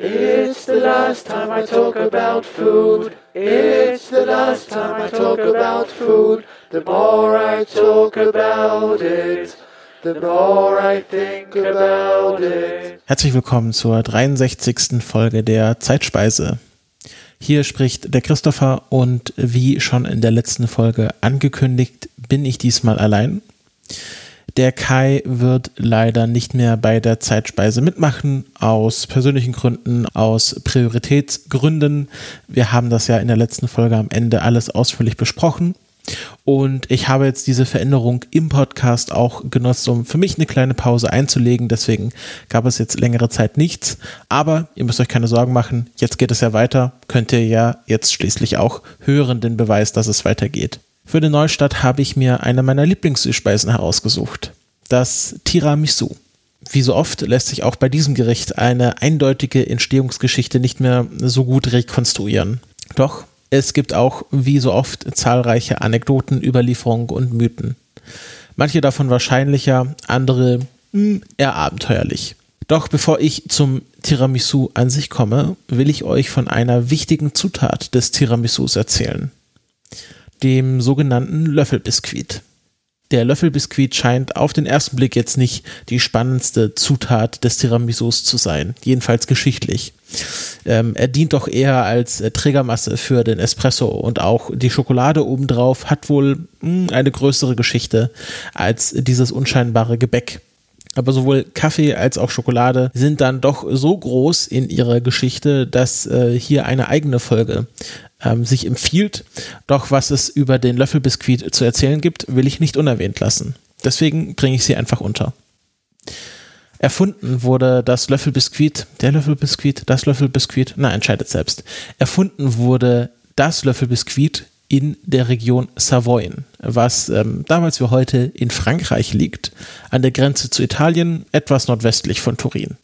It's the last time I talk about food. It's the last time I talk about food. The more I talk about it, the more I think about it. Herzlich willkommen zur 63. Folge der Zeitspeise. Hier spricht der Christopher und wie schon in der letzten Folge angekündigt, bin ich diesmal allein. Der Kai wird leider nicht mehr bei der Zeitspeise mitmachen, aus persönlichen Gründen, aus Prioritätsgründen. Wir haben das ja in der letzten Folge am Ende alles ausführlich besprochen. Und ich habe jetzt diese Veränderung im Podcast auch genutzt, um für mich eine kleine Pause einzulegen. Deswegen gab es jetzt längere Zeit nichts. Aber ihr müsst euch keine Sorgen machen. Jetzt geht es ja weiter. Könnt ihr ja jetzt schließlich auch hören den Beweis, dass es weitergeht. Für den Neustart habe ich mir eine meiner Lieblingsspeisen herausgesucht. Das Tiramisu. Wie so oft lässt sich auch bei diesem Gericht eine eindeutige Entstehungsgeschichte nicht mehr so gut rekonstruieren. Doch es gibt auch, wie so oft, zahlreiche Anekdoten, Überlieferungen und Mythen. Manche davon wahrscheinlicher, andere hm, eher abenteuerlich. Doch bevor ich zum Tiramisu an sich komme, will ich euch von einer wichtigen Zutat des Tiramisus erzählen dem sogenannten Löffelbiskuit. Der Löffelbiskuit scheint auf den ersten Blick jetzt nicht die spannendste Zutat des Tiramisus zu sein, jedenfalls geschichtlich. Ähm, er dient doch eher als äh, Trägermasse für den Espresso und auch die Schokolade obendrauf hat wohl mh, hm, eine größere Geschichte als dieses unscheinbare Gebäck. Aber sowohl Kaffee als auch Schokolade sind dann doch so groß in ihrer Geschichte, dass äh, hier eine eigene Folge ähm, sich empfiehlt. Doch was es über den Löffelbiskuit zu erzählen gibt, will ich nicht unerwähnt lassen. Deswegen bringe ich sie einfach unter. Erfunden wurde das Löffelbiskuit, der Löffelbiskuit, das Löffelbiskuit, na, entscheidet selbst. Erfunden wurde das Löffelbiskuit in der Region Savoyen, was ähm, damals wie heute in Frankreich liegt, an der Grenze zu Italien, etwas nordwestlich von Turin.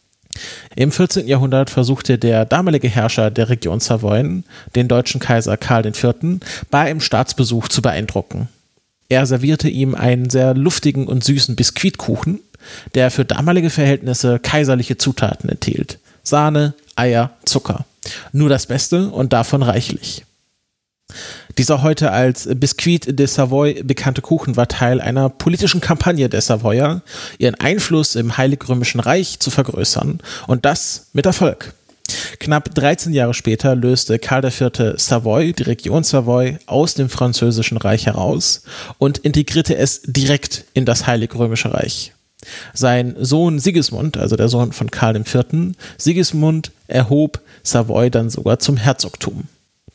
Im 14. Jahrhundert versuchte der damalige Herrscher der Region Savoyen, den deutschen Kaiser Karl IV., bei einem Staatsbesuch zu beeindrucken. Er servierte ihm einen sehr luftigen und süßen Biskuitkuchen, der für damalige Verhältnisse kaiserliche Zutaten enthielt. Sahne, Eier, Zucker. Nur das Beste und davon reichlich. Dieser heute als Biscuit de Savoy bekannte Kuchen war Teil einer politischen Kampagne der Savoyer, ihren Einfluss im Heilig-Römischen Reich zu vergrößern und das mit Erfolg. Knapp 13 Jahre später löste Karl IV. Savoy, die Region Savoy, aus dem Französischen Reich heraus und integrierte es direkt in das Heilig-Römische Reich. Sein Sohn Sigismund, also der Sohn von Karl IV., Sigismund erhob Savoy dann sogar zum Herzogtum.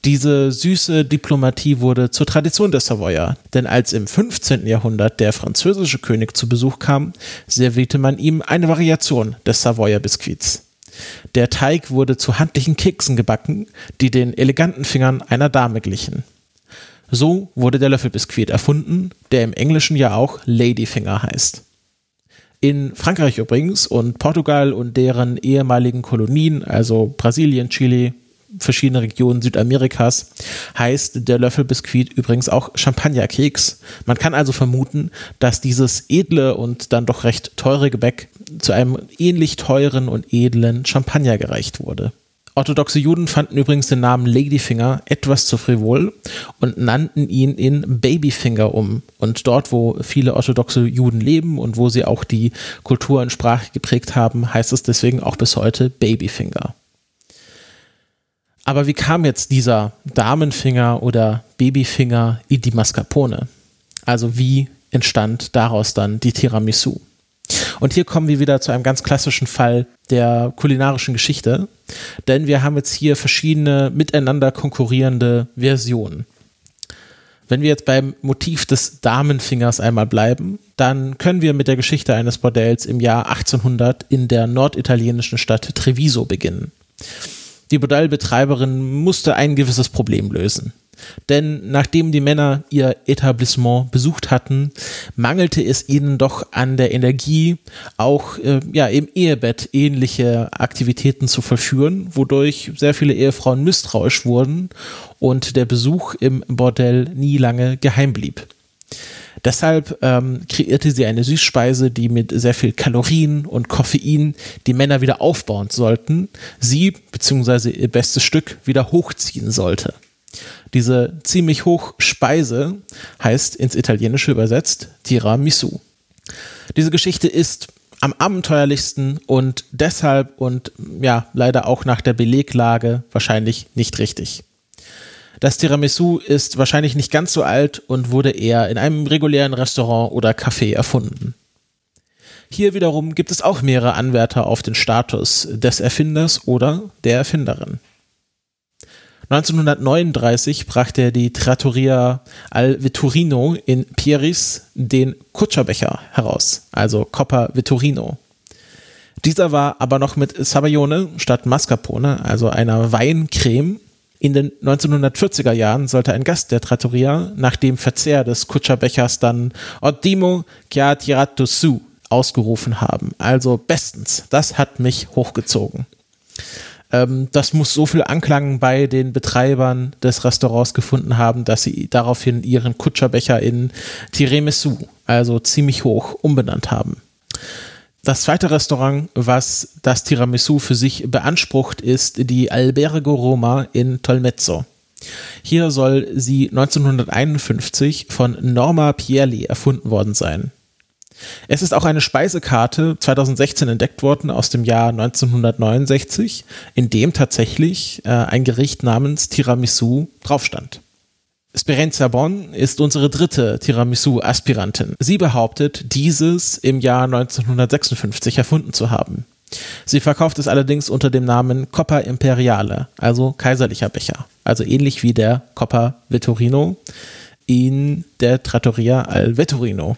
Diese süße Diplomatie wurde zur Tradition der Savoyer, denn als im 15. Jahrhundert der französische König zu Besuch kam, servierte man ihm eine Variation des Savoyer Biskuits. Der Teig wurde zu handlichen Keksen gebacken, die den eleganten Fingern einer Dame glichen. So wurde der Löffelbiskuit erfunden, der im Englischen ja auch Ladyfinger heißt. In Frankreich übrigens und Portugal und deren ehemaligen Kolonien, also Brasilien, Chile, verschiedene Regionen Südamerikas heißt der Löffelbiskuit übrigens auch Champagnerkeks. Man kann also vermuten, dass dieses edle und dann doch recht teure Gebäck zu einem ähnlich teuren und edlen Champagner gereicht wurde. Orthodoxe Juden fanden übrigens den Namen Ladyfinger etwas zu frivol und nannten ihn in Babyfinger um. Und dort, wo viele orthodoxe Juden leben und wo sie auch die Kultur und Sprache geprägt haben, heißt es deswegen auch bis heute Babyfinger. Aber wie kam jetzt dieser Damenfinger oder Babyfinger in die Mascarpone? Also wie entstand daraus dann die Tiramisu? Und hier kommen wir wieder zu einem ganz klassischen Fall der kulinarischen Geschichte, denn wir haben jetzt hier verschiedene miteinander konkurrierende Versionen. Wenn wir jetzt beim Motiv des Damenfingers einmal bleiben, dann können wir mit der Geschichte eines Bordells im Jahr 1800 in der norditalienischen Stadt Treviso beginnen. Die Bordellbetreiberin musste ein gewisses Problem lösen. Denn nachdem die Männer ihr Etablissement besucht hatten, mangelte es ihnen doch an der Energie, auch äh, ja, im Ehebett ähnliche Aktivitäten zu vollführen, wodurch sehr viele Ehefrauen misstrauisch wurden und der Besuch im Bordell nie lange geheim blieb. Deshalb ähm, kreierte sie eine Süßspeise, die mit sehr viel Kalorien und Koffein die Männer wieder aufbauen sollten, sie bzw. ihr bestes Stück wieder hochziehen sollte. Diese ziemlich hoch Speise heißt ins Italienische übersetzt Tiramisu. Diese Geschichte ist am abenteuerlichsten und deshalb und ja, leider auch nach der Beleglage wahrscheinlich nicht richtig. Das Tiramisu ist wahrscheinlich nicht ganz so alt und wurde eher in einem regulären Restaurant oder Café erfunden. Hier wiederum gibt es auch mehrere Anwärter auf den Status des Erfinders oder der Erfinderin. 1939 brachte die Trattoria Al Vetturino in Pieris den Kutscherbecher heraus, also Coppa Vetturino. Dieser war aber noch mit Sabayone statt Mascarpone, also einer Weincreme. In den 1940er Jahren sollte ein Gast der Trattoria nach dem Verzehr des Kutscherbechers dann Ottimo che tirato su ausgerufen haben. Also bestens, das hat mich hochgezogen. Ähm, das muss so viel Anklang bei den Betreibern des Restaurants gefunden haben, dass sie daraufhin ihren Kutscherbecher in Tiramisu, also ziemlich hoch, umbenannt haben. Das zweite Restaurant, was das Tiramisu für sich beansprucht, ist die Albergo Roma in Tolmezzo. Hier soll sie 1951 von Norma Pierli erfunden worden sein. Es ist auch eine Speisekarte 2016 entdeckt worden aus dem Jahr 1969, in dem tatsächlich äh, ein Gericht namens Tiramisu draufstand. Sperenza Bonn ist unsere dritte Tiramisu-Aspirantin. Sie behauptet, dieses im Jahr 1956 erfunden zu haben. Sie verkauft es allerdings unter dem Namen Coppa Imperiale, also kaiserlicher Becher, also ähnlich wie der Coppa Vetturino in der Trattoria al Vetturino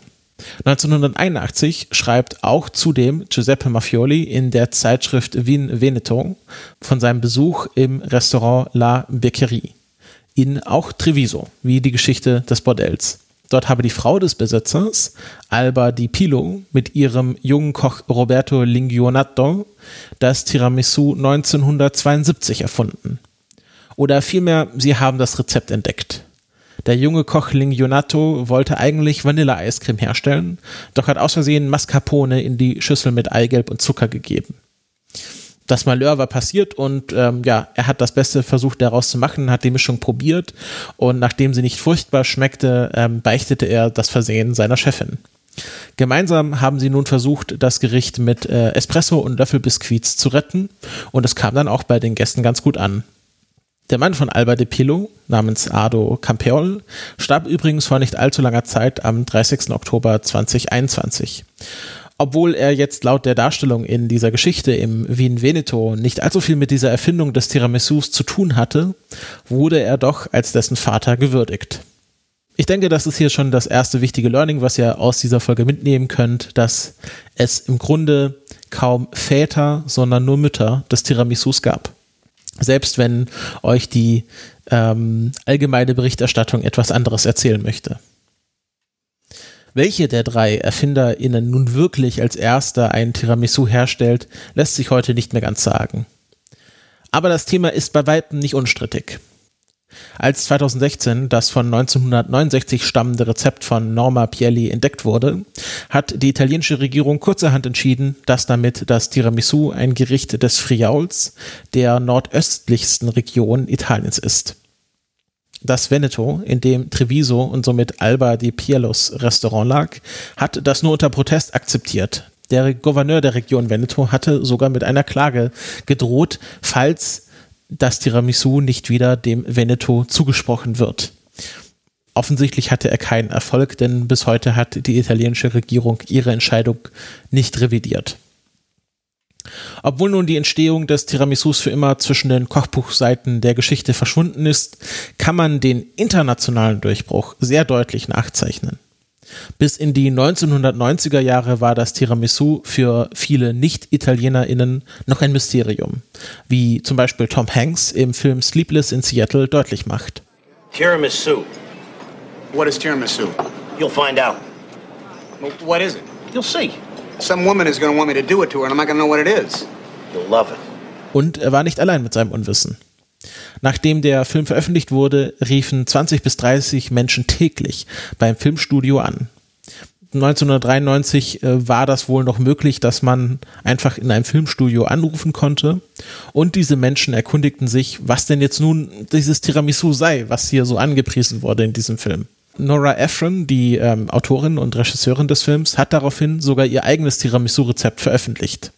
1981 schreibt auch zudem Giuseppe Maffioli in der Zeitschrift Wien Veneto von seinem Besuch im Restaurant La Beccherie in auch Treviso, wie die Geschichte des Bordells. Dort habe die Frau des Besitzers, Alba Di Pilo, mit ihrem jungen Koch Roberto Lingionato das Tiramisu 1972 erfunden. Oder vielmehr, sie haben das Rezept entdeckt. Der junge Koch Lingionato wollte eigentlich Vanilleeiscreme herstellen, doch hat aus Versehen Mascarpone in die Schüssel mit Eigelb und Zucker gegeben. Das Malheur war passiert und ähm, ja, er hat das Beste versucht daraus zu machen, hat die Mischung probiert und nachdem sie nicht furchtbar schmeckte, ähm, beichtete er das Versehen seiner Chefin. Gemeinsam haben sie nun versucht, das Gericht mit äh, Espresso und Löffelbiskuits zu retten und es kam dann auch bei den Gästen ganz gut an. Der Mann von Alba de Pilo, namens Ardo Campeol, starb übrigens vor nicht allzu langer Zeit am 30. Oktober 2021. Obwohl er jetzt laut der Darstellung in dieser Geschichte im Wien Veneto nicht allzu viel mit dieser Erfindung des Tiramisus zu tun hatte, wurde er doch als dessen Vater gewürdigt. Ich denke, das ist hier schon das erste wichtige Learning, was ihr aus dieser Folge mitnehmen könnt, dass es im Grunde kaum Väter, sondern nur Mütter des Tiramisus gab selbst wenn euch die ähm, allgemeine Berichterstattung etwas anderes erzählen möchte. Welche der drei ErfinderInnen nun wirklich als erster ein Tiramisu herstellt, lässt sich heute nicht mehr ganz sagen. Aber das Thema ist bei weitem nicht unstrittig. Als 2016 das von 1969 stammende Rezept von Norma Pielli entdeckt wurde, hat die italienische Regierung kurzerhand entschieden, dass damit das Tiramisu ein Gericht des Friauls, der nordöstlichsten Region Italiens ist. Das Veneto, in dem Treviso und somit Alba di Pielos Restaurant lag, hat das nur unter Protest akzeptiert. Der Gouverneur der Region Veneto hatte sogar mit einer Klage gedroht, falls das Tiramisu nicht wieder dem Veneto zugesprochen wird. Offensichtlich hatte er keinen Erfolg, denn bis heute hat die italienische Regierung ihre Entscheidung nicht revidiert. Obwohl nun die Entstehung des Tiramisus für immer zwischen den Kochbuchseiten der Geschichte verschwunden ist, kann man den internationalen Durchbruch sehr deutlich nachzeichnen. Bis in die 1990er Jahre war das Tiramisu für viele Nicht-ItalienerInnen noch ein Mysterium, wie zum Beispiel Tom Hanks im Film Sleepless in Seattle deutlich macht. Tiramisu. What is tiramisu? You'll find out. What is it? You'll see. Some woman is going to want me to do it to her, and I'm not going to know what it is. You'll love it. Und er war nicht allein mit seinem Unwissen. Nachdem der Film veröffentlicht wurde, riefen 20 bis 30 Menschen täglich beim Filmstudio an. 1993 äh, war das wohl noch möglich, dass man einfach in einem Filmstudio anrufen konnte. Und diese Menschen erkundigten sich, was denn jetzt nun dieses Tiramisu sei, was hier so angepriesen wurde in diesem Film. Nora Ephron, die ähm, Autorin und Regisseurin des Films, hat daraufhin sogar ihr eigenes Tiramisu-Rezept veröffentlicht.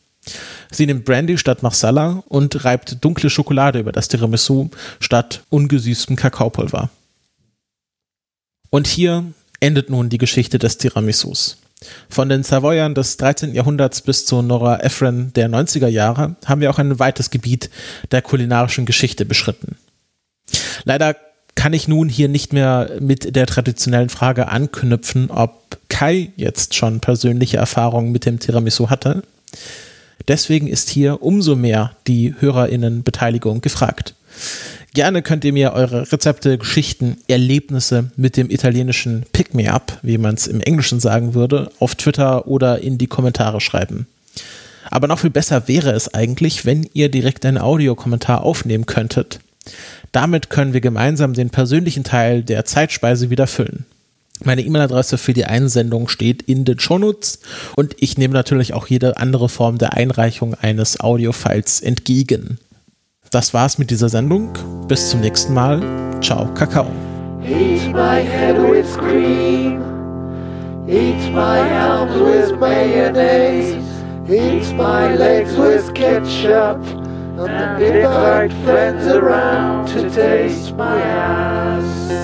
Sie nimmt Brandy statt Marsala und reibt dunkle Schokolade über das Tiramisu statt ungesüßtem Kakaopulver. Und hier endet nun die Geschichte des Tiramisus. Von den Savoyern des 13. Jahrhunderts bis zu Nora Ephron der 90er Jahre haben wir auch ein weites Gebiet der kulinarischen Geschichte beschritten. Leider kann ich nun hier nicht mehr mit der traditionellen Frage anknüpfen, ob Kai jetzt schon persönliche Erfahrungen mit dem Tiramisu hatte. Deswegen ist hier umso mehr die Hörerinnenbeteiligung gefragt. Gerne könnt ihr mir eure Rezepte, Geschichten, Erlebnisse mit dem italienischen Pick Me Up, wie man es im Englischen sagen würde, auf Twitter oder in die Kommentare schreiben. Aber noch viel besser wäre es eigentlich, wenn ihr direkt einen Audiokommentar aufnehmen könntet. Damit können wir gemeinsam den persönlichen Teil der Zeitspeise wieder füllen. Meine E-Mail-Adresse für die Einsendung steht in den Shownotes und ich nehme natürlich auch jede andere Form der Einreichung eines Audiofiles entgegen. Das war's mit dieser Sendung. Bis zum nächsten Mal. Ciao, Kakao. Eat my head with cream. Eat my arms with mayonnaise. Eat my legs with ketchup. And invite friends around to taste my ass.